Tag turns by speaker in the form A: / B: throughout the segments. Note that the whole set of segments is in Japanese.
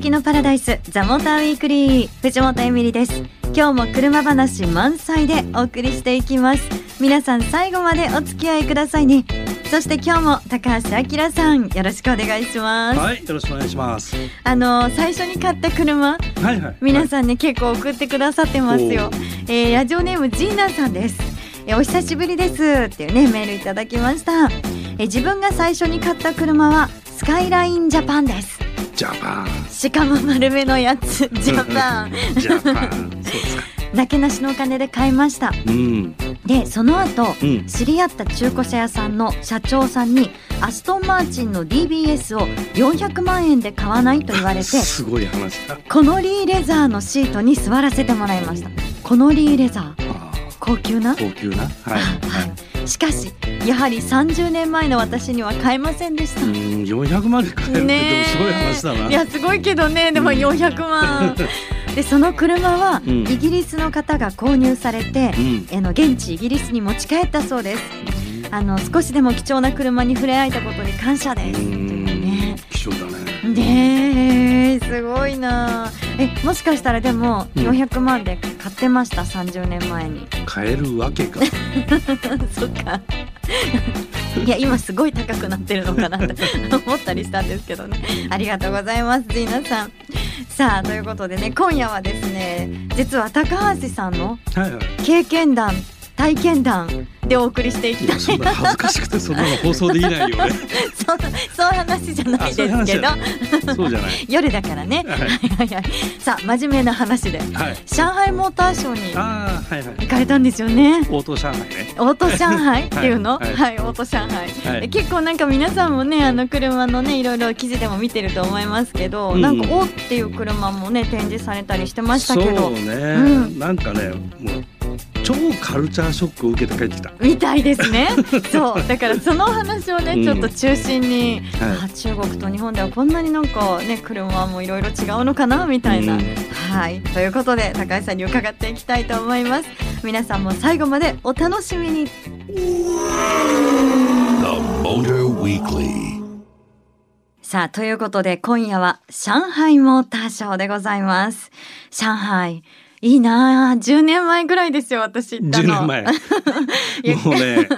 A: きのパラダイスザモーターウィークリー藤本エミリです今日も車話満載でお送りしていきます皆さん最後までお付き合いくださいねそして今日も高橋明さんよろしくお願いします
B: はい、よろしくお願いします。
A: あの最初に買った車
B: はいはい。
A: 皆さんね、結構送ってくださってますよ
B: お。
A: えーラジオネームジーナさんです。えーお久しぶりですっていうねメールいただきました。えー自分が最初に買った車はスカイラインジャパンです。
B: ジャパン。
A: しかも丸めのやつジャパン。
B: ジャパン。そうですか。
A: なけなしのお金で買いました。
B: うん。
A: でその後、
B: うん
A: 知り合った中古車屋さんの社長さんにアストンマーチンの DBS を400万円で買わないと言われて。
B: すごい話だ。
A: コノリーレザーのシートに座らせてもらいましたコノリーレザー
B: あ
A: 高級な？
B: ー高級な？はい。はい。
A: しかしやはり30年前の私には買えませんでした。
B: うん、400万で買えるって、
A: ねえ。
B: でもすごい話だな。
A: いやすごいけどね。でも
B: うん。
A: 400万。でその車は
B: うん。
A: イギリスの方が購入されて
B: う、ん。
A: あの現地イギリスに持ち帰ったそうです。あの少しでも貴重な車に触れ合えたことに感謝です。
B: うん。
A: ね
B: 貴重だね。
A: ねえすごいなえもしかしたらでも
B: うん
A: 400万で買ってました？30年前に
B: 買えるわけか。
A: そっか。いや今すごい高くなってるのかなって 思ったりしたんですけどねありがとうございますジーナさんさあということでね今夜はですね実は高橋さんの
B: はいはい。
A: 体験談でお送りしていきたい
B: な恥ずかしくて、そんなの放送できないよね。
A: そそういう話じゃないですけど。
B: そうじゃない。
A: 夜だからね、
B: はい。
A: はいはいはいさあ真面目な話で。
B: はい。
A: 上海モーターショーに。行かれたんですよね。
B: オート上海ね。
A: オート上海 っていうの、は
B: はいい
A: オート上海、
B: はい。
A: で結構なんか皆さんもねあの車のねいろいろ記事でも見てると思いますけど、
B: うん。
A: なんか「お」っていう車もね展示されたりしてましたけど。
B: そうね、
A: うん。
B: なんかねもう超カルチャーショックを受けて帰ってきた。
A: みたいですね。そう。だからその話をね、
B: うん。
A: ちょっと中心に、
B: はい。
A: あ中国と日本ではこんなになんかね車もいろいろ違うのかなみたいな、
B: うん。
A: はい。ということで高橋さんに伺っていきたいと思います。皆さんも最後までお楽しみに。
C: The Motor Weekly.
A: さあ、ということで今夜は上海モーターショーでございます。上海。いいなあ10年前ぐらいですよ、私行った
B: 10
A: の。
B: 年前。もうね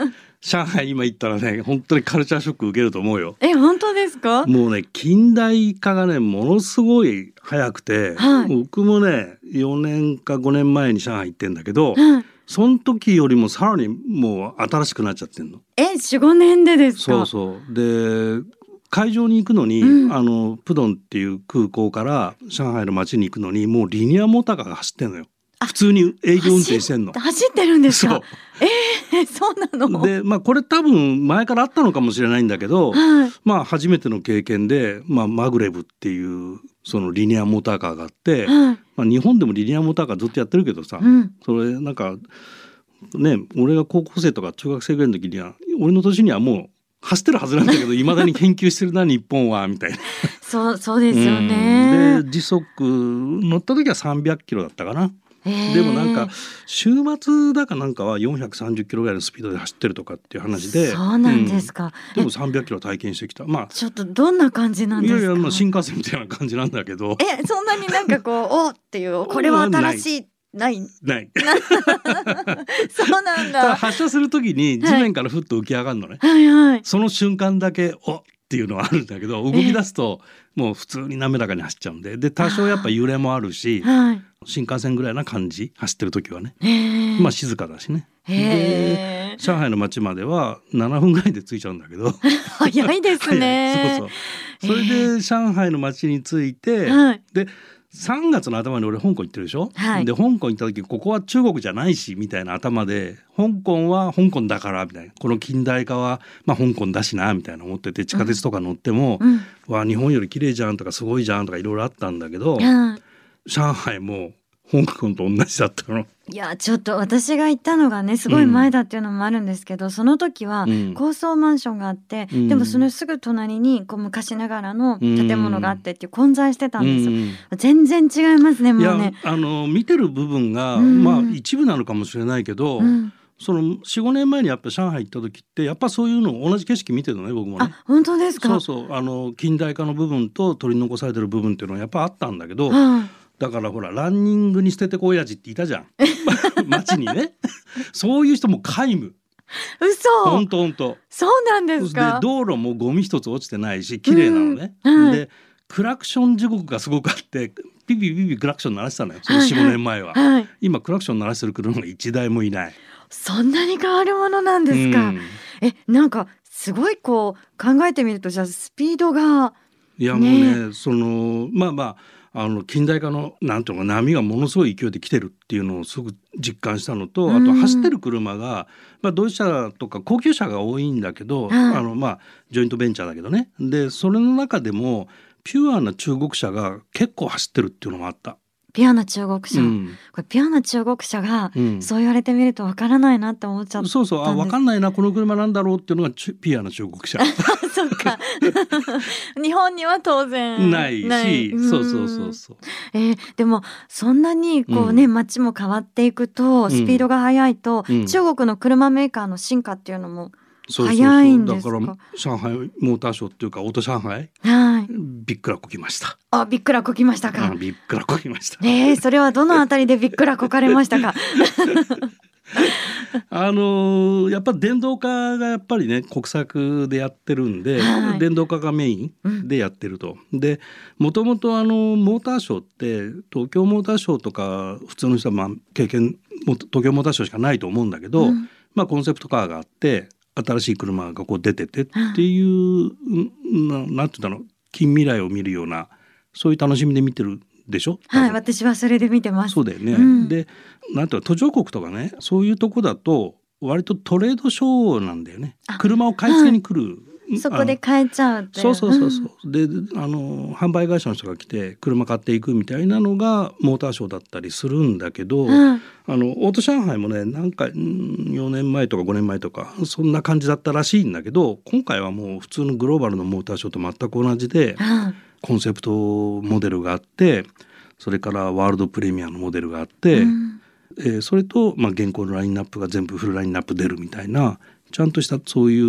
B: 上海今行ったらね本当にカルチャーショック受けると思うよ。
A: え、本当ですか？
B: もうね近代化がねものすごい早くて、
A: はい。
B: 僕もね4年か5年前に上海行ってんだけど
A: うん
B: その時よりもさらにもう新しくなっちゃってんの。
A: え、4、5年でですか？
B: そうそう。で会場に行くのに、
A: うん
B: あのプドンっていう空港から上海の街に行くのにもうリニアモーターカーが走ってんのよ
A: あ
B: 普通に営業運転してんの
A: 走っ。てるんですか？えー、そうなの？
B: でまあこれ多分前からあったのかもしれないんだけど、
A: はい。
B: まあ初めての経験で、まあ、マグレブっていうそのリニアモーターカーがあって、
A: はい。
B: まあ、日本でもリニアモーターカーずっとやってるけどさ、
A: うん。
B: それなんかね俺が高校生とか中学生ぐらいの時には俺の年にはもう走ってるはずなんだけどいまだに研究してるな日本はみたいな。
A: そう、そうですよ
B: うん
A: ね。
B: で時速乗った時は300キロだったかな。
A: えー
B: でもなんか週末だかなんかは430キロぐらいのスピードで走ってるとかっていう話で
A: そうなんですか。
B: うんでも300キロ体験してきたま
A: ちょっとどんな感じなん
B: あい
A: ですか？
B: やいやまあ新幹線みたいな感じなんだけど
A: え、そんなになんかこう、おっていう、これは新しい、ない。
B: ない
A: そうなん
B: ただ
A: だ。
B: 発車する時に地面からふっと浮き上がるのね、
A: はいはい。
B: その瞬間だけおっていうのはあるんだけど動き出すともう普通に滑らかに走っちゃうんでで多少やっぱ揺れもあるし
A: はい。
B: 新幹線ぐらいな感じ走ってる時はね。まあ静かだしね
A: へえ。
B: 上海の街までは7分ぐらいで着いちゃうんだけど
A: 早いですね。
B: そうそうそれで上海の街に着いて、
A: はい。
B: で3月の頭に俺香港行ってるでしょ、
A: はい。
B: で香港行った時ここは中国じゃないしみたいな頭で香港は香港だからみたいな。この近代化はまあ香港だしなみたいな思ってて地下鉄とか乗っても、
A: うん。
B: わあ日本より綺麗じゃんとかすごいじゃんとかいろいろあったんだけど
A: はい。
B: 上海も香港と同じだったの？
A: いやちょっと私が行ったのがねすごい前だっていうのもあるんですけど、その時は
B: うん。
A: 高層マンションがあって、
B: うん。
A: でもそのすぐ隣にこう昔ながらの建物があってっていう混在してたんですよ、
B: うん。
A: 全然違いますねもうね。
B: あの見てる部分が、
A: うん。
B: まあ一部なのかもしれないけど、
A: うん。
B: その45年前にやっぱ上海行った時ってやっぱそういうの同じ景色見てるのね僕もね。
A: あ本当ですか？
B: そうそう。あの近代化の部分と取り残されてる部分っていうのはやっぱあったんだけど、
A: はい
B: だからほらランニングに捨ててこ親父っていたじゃん。街にね。そういう人も皆無。
A: 嘘。
B: ほんとほんと
A: そうなんで
B: です
A: か？
B: 道路もゴミ一つ落ちてないし綺麗なのね、
A: うん。はい
B: でクラクション地獄がすごくあってピピピピクラクション鳴らしてたのよその
A: はいはい。
B: 45年前は、
A: はい。
B: 今クラクション鳴らしてる車が一台もいない。
A: そんなに変わるものなんですか、
B: うん。
A: えなんかすごいこう考えてみるとじゃあスピードが
B: いやもうね。そのまあまああの近代化のなんていうのか波がものすごい勢いで来てるっていうのをすぐ実感したのと、
A: うん。
B: あと走ってる車が、まあ、ドイツ車とか高級車が多いんだけど、
A: はい。
B: あのまあジョイントベンチャーだけどね。でそれの中でもピュアな中国車が結構走ってるっていうのもあった。
A: ピュアな中国車、
B: うん。
A: これピュアな中国車が、
B: うん。
A: そう言われてみるとわからないなって思っちゃった
B: そうそう。あ分かんないなこの車なんだろうっていうのがピュアな中国車。
A: そっか。日本には当然
B: ない。しそうそうそう
A: う
B: そう。
A: えーでもそんなにこうね、
B: うん。
A: 街も変わっていくとスピードが速いと、
B: うん。
A: 中国の車メーカーの進化っていうのも
B: そうそう
A: 早いんですか？
B: だから上海モーターショーっていうかオート上海
A: はい。
B: びっくらこきました。
A: あびっくらこきましたか、
B: うんびっくらこきました。
A: えー、それはどのあたりでびっくらこかれましたか？
B: あのーやっぱ電動化がやっぱりね国策でやってるんで、
A: はい。
B: 電動化がメインでやってると。でもともとあのモーターショーって東京モーターショーとか普通の人はまあ経験も東京モーターショーしかないと思うんだけど、
A: うん。
B: まあコンセプトカーがあって新しい車がこう出ててっていう、うんななんて言うんだろう近未来を見るようなそういう楽しみで見てるでしょ？
A: はい私はそれで見てます
B: そうだよね。
A: うん
B: でなんていうの途上国とかねそういうとこだと割とトレードショーなんだよね
A: あ。
B: 車を買い付けに来る。
A: そこで買えちゃうってい
B: そうそうそうそう。う。であの販売会社の人が来て車買っていくみたいなのがモーターショーだったりするんだけど、
A: んうん。
B: あのオート上海もねなんかうん4年前とか5年前とかそんな感じだったらしいんだけど今回はもう普通のグローバルのモーターショーと全く同じで
A: うん。
B: コンセプトモデルがあってそれからワールドプレミアのモデルがあって。
A: うん。
B: えーそれと、まあ、現行のラインナップが全部フルラインナップ出るみたいなちゃんとしたそういう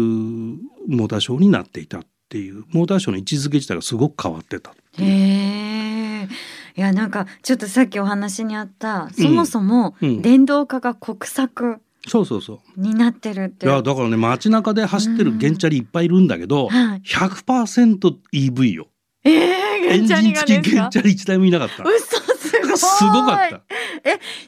B: モーターショーになっていたっていうモーターショーの位置づけ自体がすごく変わってた。
A: へえ。いやなんかちょっとさっきお話にあったそもそも
B: うん
A: 電動化が国策
B: そうそうそう。
A: になってるって。
B: いやだからね街中で走ってる原チャリいっぱいいるんだけど、
A: はい。
B: 100% EV よ。
A: ええ
B: エン
A: ー、原チャリが
B: ジン付き原チ。ャリ1台もいなかった。
A: 嘘すご
B: かった。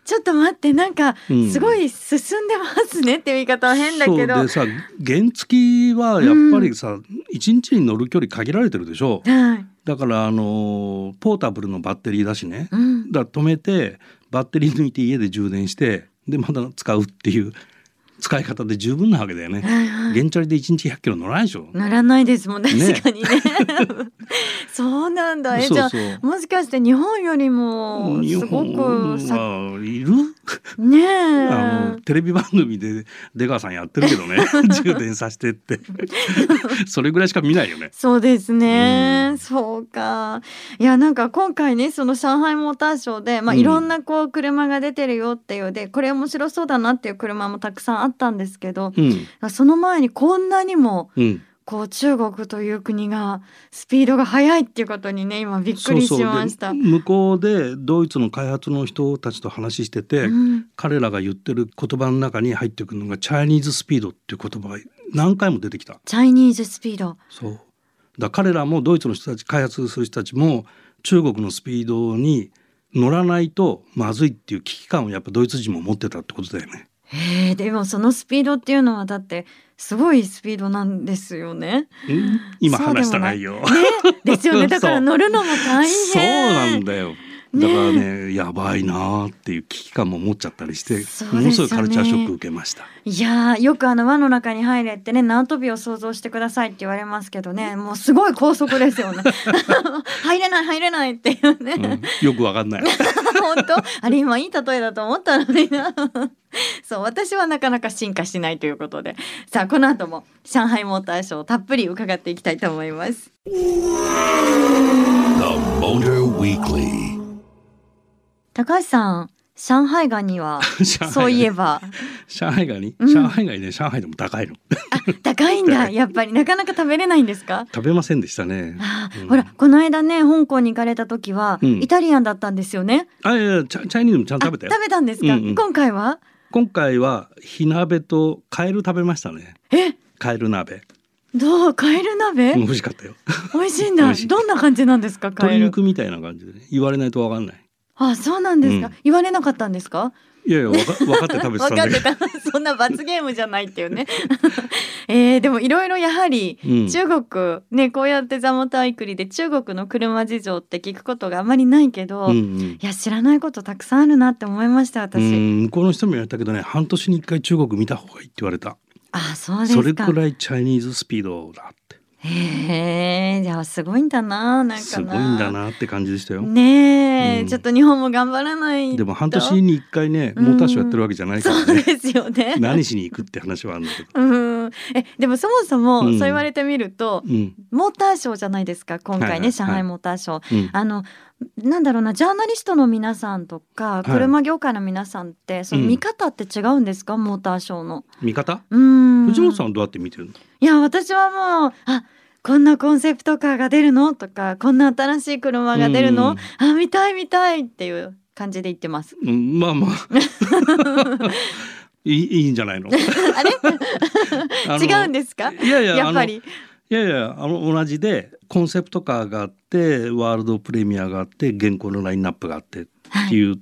A: ちょっと待ってなんか
B: うん
A: すごい進んでますねって言い方は変だけど。
B: そうでさ原付きはやっぱりさ、一日に乗る距離限られてるでしょ。
A: はい。
B: だからあのーポータブルのバッテリーだしね。
A: うん。
B: だ止めてバッテリー抜いて家で充電してでまた使うっていう使い方で十分なわけだよね。原チャリで1日100キロ乗らないでしょ。
A: 乗らないですもん確
B: ね
A: かにね。そうなんだ。えじゃあもしかして日本よりも
B: 日
A: すご
B: 本
A: くさ
B: はいる？
A: ねえ。
B: あのテレビ番組で出川さんやってるけどね 充電させてってそれぐらいしか見ないよね。
A: そうですね、
B: うん
A: そうかいやなんか今回ねその上海モーターショーで、まあ、
B: うん
A: いろんなこう車が出てるよっていうでこれ面白そうだなっていう車もたくさんあったんですけど
B: うん
A: その前にこんなにも
B: うん、
A: こう中国という国がスピードが速いっていうことにね今びっくりしました。
B: で向こうでドイツの開発の人たちと話してて、
A: うん
B: 彼らが言ってる言葉の中に入ってくるのがチャイニーズスピードっていう言葉が何回も出てきた。
A: チャイニーズスピード
B: そうだから彼らもドイツの人たち開発する人たちも中国のスピードに乗らないとまずいっていう危機感をやっぱドイツ人も持ってたってことだよね。
A: えー、でもそのスピードっていうのはだってすごいスピードなんですよね。
B: うん今話した内容。
A: ねですよね だから乗るのも大変。
B: そうなんだよ。だからねやばいなーっていう危機感も持っちゃったりして、
A: ね
B: ものすごいカルチャーショック受けました。
A: いやーよくあの輪の中に入れってね縄跳びを想像してくださいって言われますけどねもうすごい高速ですよね 入れない入れないっていうね、
B: うん、よくわかんない。
A: 本当？あれ今いい例えだと思ったのにな そう私はなかなか進化しないということで。さあこの後も上海モーターショーたっぷり伺っていきたいと思います。
C: The Motor Weekly.
A: 高橋さん上海ガニは そういえば。
B: 上海ガニ、
A: うん。
B: 上海ガニね上海でも高いの。
A: 高いんだ。やっぱりなかなか食べれないんですか？
B: 食べませんでしたね。
A: ほらこの間ね香港に行かれた時は、
B: うん。
A: イタリアンだったんですよね。
B: あいやチャチャイニーズもちゃんと食べた
A: 食べたんですか、今回は？
B: 今回は火鍋とカエル食べましたね。
A: え？
B: カエル鍋。
A: どう？カエル鍋、
B: うん美味しかったよ。
A: 美味しいんだ。どんな感じなんですかカエ
B: 鶏
A: ル
B: 肉みたいな感じでね。言われないとわかんない。
A: あそうなんですか、
B: うん。
A: 言われなかったんですか？
B: いやいやわか分かって食べてたんだけど。
A: 分かってた。そんな罰ゲームじゃないっていうね。えー、でもいろいろやはり
B: うん。
A: 中国、ねこうやってザモタイクリで中国の車事情って聞くことがあまりないけど、い
B: うんうん。
A: や知らないことたくさんあるなって思いました私、
B: うん向こうの人も言われたけどね半年に一回中国見た方がいいって言われた。
A: あそうです
B: それ
A: か
B: くらいチャイニーズスピードだって
A: へえじゃあすごいんだななんかな。
B: すごいんだなって感じでしたよ、
A: ねえ、
B: うん。
A: ちょっと日本も頑張らないと。
B: でも半年に一回ねモーターショーやってるわけじゃないからね、
A: そうですよね。
B: 何しに行くって話はあるんだけど、
A: うん。えでもそもそも
B: うん。
A: そう言われてみると、
B: うん。
A: モーターショーじゃないですか今回ね、
B: はいはい
A: 上海モーターショー。
B: うん、
A: あのなんだろうなジャーナリストの皆さんとか
B: い。
A: 車業界の皆さんって、その
B: うん。
A: 見方って違うんですか、モーターショーの。
B: 見方？
A: うん。
B: 藤本さんはどうやって見てるの？
A: いや私はもうあこんなコンセプトカーが出るの？とかこんな新しい車が出るの、
B: うん。
A: あ見たい見たいっていう感じで言ってます。
B: うん、まあまあ。いいいいんじゃないの？あの
A: 違うんですか？
B: いやいや
A: やっぱり。
B: いやいやあの同じでコンセプトカーがあってワールドプレミアがあって現行のラインナップがあってっていう、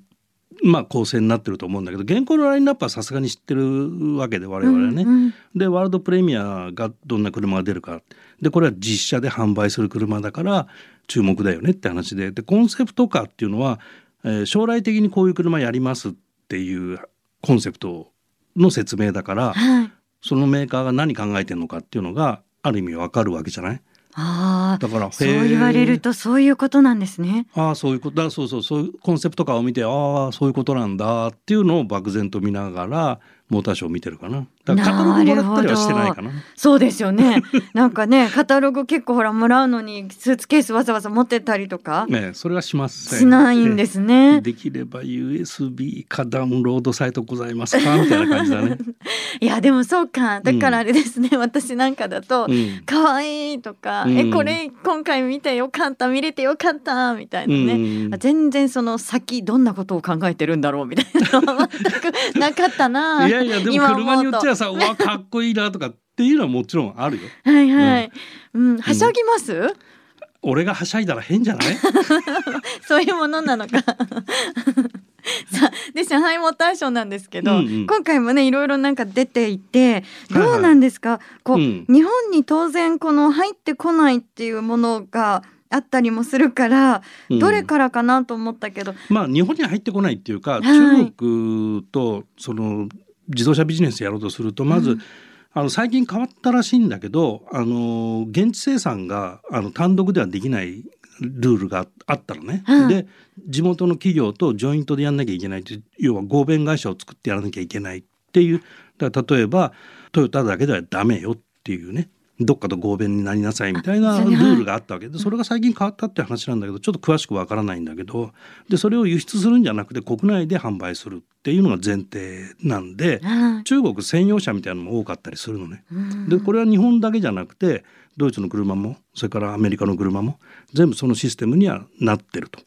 B: まあ構成になってると思うんだけど現行のラインナップはさすがに知ってるわけで我々はね。
A: うんうん
B: でワールドプレミアがどんな車が出るかでこれは実車で販売する車だから注目だよねって話ででコンセプトカーっていうのは、えー将来的にこういう車やりますっていうコンセプトの説明だから
A: はい。
B: そのメーカーが何考えてるのかっていうのがある意味わかるわけじゃない？
A: ああ
B: だから
A: そう言われるとそういうことなんですね。
B: ああそういうことだそうそうそういうコンセプトカーを見てああそういうことなんだっていうのを漠然と見ながらモーターショーを見てるかなだからカタログもらったりはしてないかな
A: そうですよね。なんかね、カタログ結構ほらもらうのにスーツケースわざわざ持ってったりとか
B: ねそれはしません
A: しないんです
B: え
A: ね。
B: できれば USB かダウンロードサイトございますか？みたいな感じだね。
A: いやでもそうか。だからあれですね。私なんかだと
B: うん
A: 可愛いとか、
B: うん
A: えこれ今回見てよかった見れてよかったみたいなね。
B: うん
A: 全然その先どんなことを考えてるんだろうみたいなのは全くなかったな。
B: いやいやでも車によっちゃさうわかっこいいなとかっていうのはもちろんあるよ。
A: はいはい。うん、はしゃぎます？
B: 俺がはしゃいだら変じゃない？
A: そういうものなのか。さあで上海モーターショーなんですけど、
B: うんうん。
A: 今回もねいろいろなんか出ていて
B: はいはい。
A: どうなんですか、こう、
B: うん。
A: 日本に当然この入ってこないっていうものがあったりもするから、
B: うん。
A: どれからかなと思ったけど、
B: まあ日本に入ってこないっていうか、
A: い。
B: 中国とその自動車ビジネスやろうとするとまず、
A: うん。
B: あの最近変わったらしいんだけどあの現地生産があの単独ではできないルールがあったのね。
A: はい
B: で地元の企業とジョイントでやんなきゃいけないって要は合弁会社を作ってやらなきゃいけないっていう。だから例えばトヨタだけではダメよっていうねどっかと合弁になりなさいみたいな ルールがあったわけでそれが最近変わったって話なんだけどちょっと詳しくわからないんだけどでそれを輸出するんじゃなくて国内で販売するっていうのが前提なんで
A: はい
B: 中国専用車みたいなのも多かったりするのね。
A: うん
B: でこれは日本だけじゃなくてドイツの車もそれからアメリカの車も全部そのシステムにはなってると。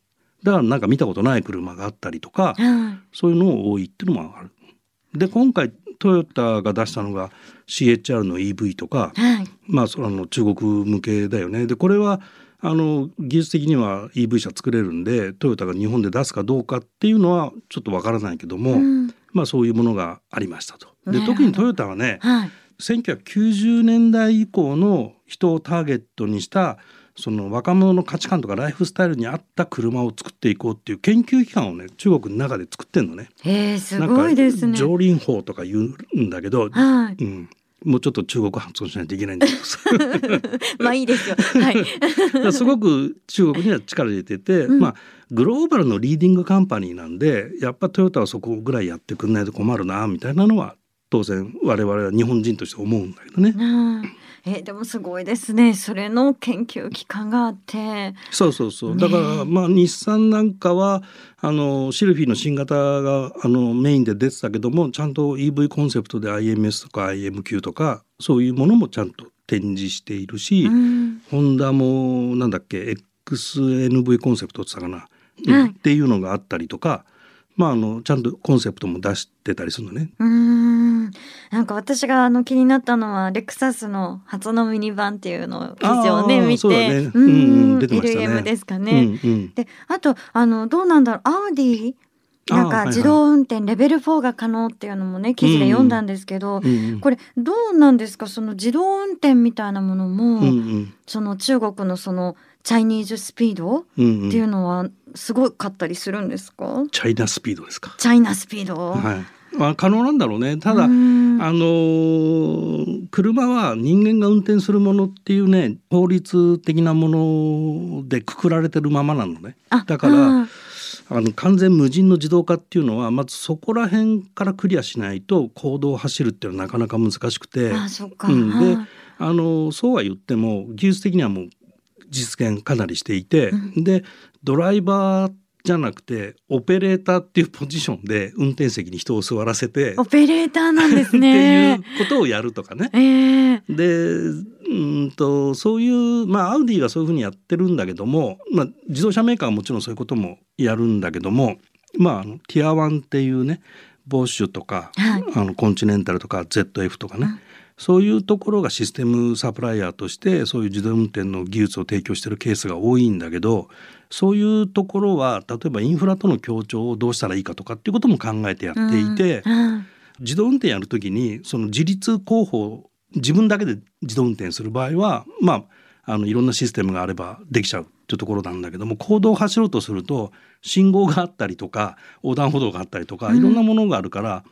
B: だからなんか見たことない車があったりとか
A: はい
B: そういうの多いっていうのもある。で今回トヨタが出したのが CHR の EV とか
A: はい
B: まあその中国向けだよね。でこれはあの技術的には EV 車作れるんでトヨタが日本で出すかどうかっていうのはちょっとわからないけども、
A: うん
B: まあそういうものがありましたと。で特にトヨタはね
A: はい
B: 1990年代以降の人をターゲットにしたその若者の価値観とかライフスタイルに合った車を作っていこうっていう研究機関をね中国の中で作ってんのね。
A: えー、すごいですね。
B: 上輪法とか言うんだけど、
A: はい。
B: うん、もうちょっと中国発音しないといけないんだけどさ
A: まあいいですよ。はい。
B: すごく中国には力入れてて、
A: うん
B: まあグローバルのリーディングカンパニーなんでやっぱトヨタはそこぐらいやってくんないと困るなみたいなのは当然我々は日本人として思うんだけどね。
A: うんえでもすごいですね。それの研究機関があって。
B: そうそうそう。だから、まあ日産なんかはあのシルフィーの新型があのメインで出てたけどもちゃんと EV コンセプトで IMS とか IMQ とかそういうものもちゃんと展示しているし、
A: うん。
B: ホンダもなんだっけ XNV コンセプトって言ったかな、
A: はい。
B: っていうのがあったりとか、まあ、あのちゃんとコンセプトも出してたりするのね。
A: うーん。なんか私があの気になったのはレクサスの初のミニバンっていうのを記事をね見て、
B: そう
A: ん
B: うん。うん出てましたね。
A: LM ですかね。
B: うんうん。
A: であとあのどうなんだろう。アウディなんか自動運転レベル4が可能っていうのもね記事で読んだんですけど、
B: うんうん。
A: これどうなんですか？その自動運転みたいなものも、
B: うんうん。
A: その中国のそのチャイニーズスピードっ
B: うんうん。
A: ていうのはすごかったりするんですか、
B: チャイナスピードですか？
A: チャイナスピード、
B: はい、まあ、可能なんだろうね。ただ、あのー車は人間が運転するものっていうね法律的なものでくくられてるままなのね。
A: あ
B: だから
A: うん
B: あの完全無人の自動化っていうのはまずそこら辺からクリアしないと公道を走るっていうのはなかなか難しくて、
A: あそっか、
B: うん、で
A: はい。
B: あのそうは言っても技術的にはもう実現かなりしていて、
A: う
B: でドライバーじゃなくてオペレーターっていうポジションで運転席に人を座らせて
A: オペレーターなんです
B: ってい
A: ね
B: う。ことをやるとかね。
A: ええ
B: でうんとそういうまあアウディがそういうふうにやってるんだけども、まあ、自動車メーカーはもちろんそういうこともやるんだけども、まあ、あのティアワンっていうねボッシュとか、
A: はい。
B: あのコンチネンタルとか ZF とかね、
A: うん。
B: そういうところがシステムサプライヤーとしてそういう自動運転の技術を提供してるケースが多いんだけどそういうところは例えばインフラとの協調をどうしたらいいかとかっていうことも考えてやっていて、
A: うん。
B: 自動運転やるときにその自立候補自分だけで自動運転する場合はまああのいろんなシステムがあればできちゃうっていうところなんだけども公道を走ろうとすると信号があったりとか横断歩道があったりとか
A: うん。
B: いろんなものがあるから、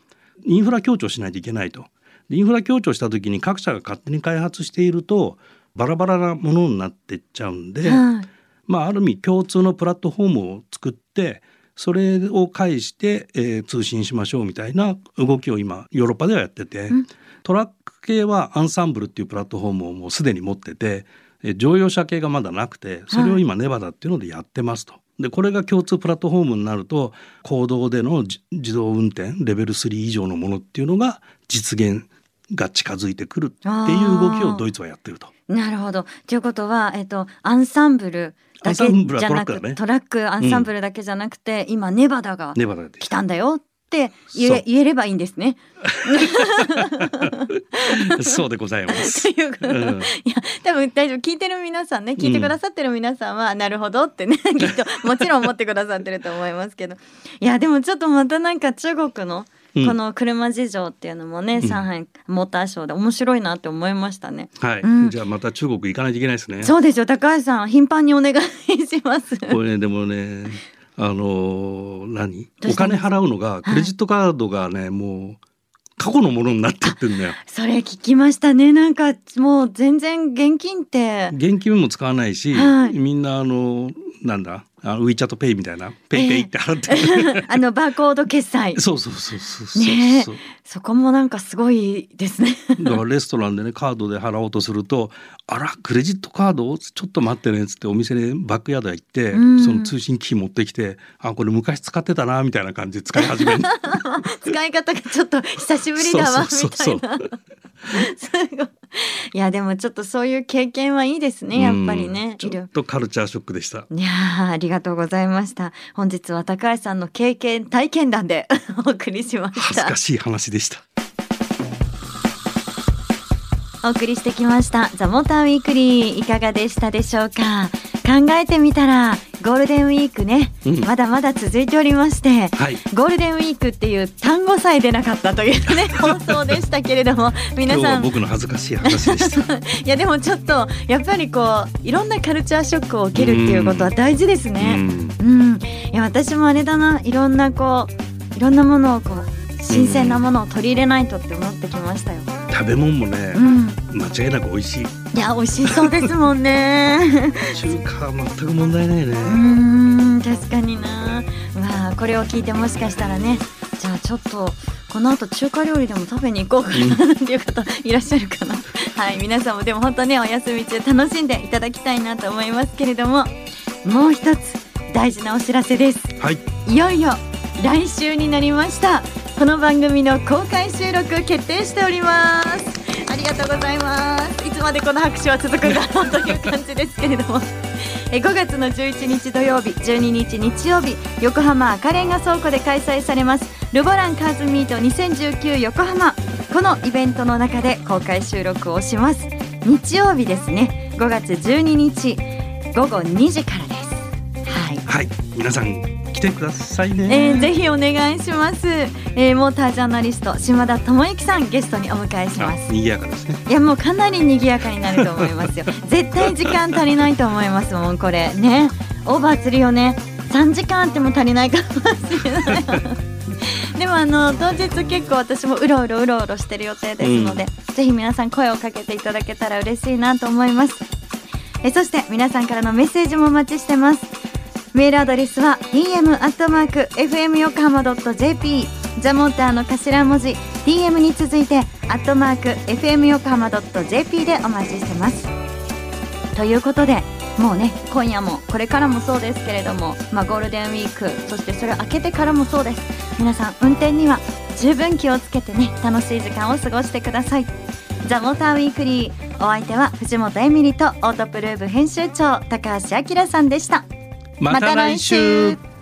B: インフラ強調しないといけないと。でインフラ強調した時に各社が勝手に開発しているとバラバラなものになっていっちゃうんで、
A: はい。
B: まあ、ある意味共通のプラットフォームを作ってそれを介して、えー通信しましょうみたいな動きを今ヨーロッパではやってて、
A: うん。
B: トラック系はアンサンブルっていうプラットフォームをもうすでに持ってて、えー乗用車系がまだなくてそれを今ネバダっていうのでやってますと。でこれが共通プラットフォームになると公道でのじ自動運転レベル3以上のものっていうのが実現が近づいてくるっていう動きをドイツはやってると。
A: なるほど。ということは、えっと、アンサンブルだけじゃなく
B: トラね
A: トラックアンサンブルだけじゃなくて、今ネバダが
B: ネバダで
A: 来たんだよって言え言えればいいんですね。
B: そうでございます。
A: ということ、
B: うん。
A: いや多分大丈夫。聞いてる皆さんね聞いてくださってる皆さんは、なるほどってね きっともちろん思ってくださってると思いますけど。いやでもちょっとまたなんか中国の
B: うん。
A: この車事情っていうのもね、上海モーターショーで面白いなって思いましたね。
B: はい、
A: うん。
B: じゃあまた中国行かないといけないですね。
A: そうですよ。高橋さん頻繁にお願いします。
B: これねでもねあのー何？お金払うのがクレジットカードがね、もう過去のものになってってんだよ。
A: それ聞きましたね。なんかもう全然現金って。
B: 現金も使わないし、
A: はい。
B: みんなあのなんだ？あのウィーチャットペイみたいな。ペイペイって払って。る、
A: あのバーコード決済。
B: そうそうそうそうそう、
A: ねえ。
B: そ
A: こもなんかすごいですね。
B: だからレストランでねカードで払おうとすると「あらクレジットカードちょっと待ってね」っつってお店でバックヤードへ行って、
A: うん
B: その通信機器持ってきて「あこれ昔使ってたな」みたいな感じで使い始める
A: 使い方がちょっと久しぶりだわ みたいな。すごい。いやでもちょっとそういう経験はいいですねやっぱりね
B: うん。ちょっとカルチャーショックでした。
A: いやーありがとうございました。本日は高橋さんの経験体験談でお送りしました
B: 恥ずか。しい話でした。
A: お送りしてきましたザモーターウィークリーいかがでしたでしょうか？考えてみたらゴールデンウィークね、
B: うん
A: まだまだ続いておりまして。
B: はい。
A: ゴールデンウィークっていう単語さえ出なかったというね 放送でしたけれども皆
B: 今日は
A: さん
B: 僕の恥ずかしい話でした。
A: いやでもちょっとやっぱりこういろんなカルチャーショックを受けるっていうことは大事です
B: う
A: ね。
B: ん
A: うん、いや私もあれだないろんなこういろんなものをこう新鮮なものを取り入れないとって思ってきましたよ。
B: 食べ物もね
A: う、ん、
B: 間違いなく美味しい。
A: いや美味しそうですもんね。
B: 中華は全く問題ないね。
A: うーん確かにな。わやーこれを聞いてもしかしたらねじゃあちょっとこの後中華料理でも食べに行こうかなっていう方いらっしゃるかな はい皆さんもでも本当ねお休み中楽しんでいただきたいなと思いますけれどももう一つ大事なお知らせです
B: はい
A: いよいよ来週になりましたこの番組の公開収録決定しております。ありがとうございます。いつまでこの拍手は続くんだろうという感じですけれども。え5月の11日土曜日12日日曜日横浜赤レンガ倉庫で開催されます。ルボランカーズミート2019横浜。このイベントの中で公開収録をします。日曜日ですね。5月12日午後2時からです。はい。
B: はい。皆さん来てくださいね、
A: えー、ぜひお願いします、えー、モータージャーナリスト島田智之さんゲストにお迎えします。
B: あ賑やかですね。
A: いやもうかなり賑やかになると思いますよ。絶対時間足りないと思いますもんこれ。ね。オーバーするよね。3時間あっても足りないかもしれない。でもあの当日結構私もうろうろうろうろしてる予定ですので、ぜひ皆さん声をかけていただけたら嬉しいなと思います。えそして皆さんからのメッセージもお待ちしてますメールアドレスは tm アットマーク fm 横浜 .jp ザモーターの頭文字 tm に続いてアットマーク fm 横浜 .jp でお待ちしてます。ということでもうね今夜もこれからもそうですけれども、まあ、ゴールデンウィークそしてそれを明けてからもそうです。皆さん運転には十分気をつけてね楽しい時間を過ごしてください。ザ・モーターウィークリーお相手は藤本エミリとオートプルーブ編集長高橋明さんでした。
B: また来週。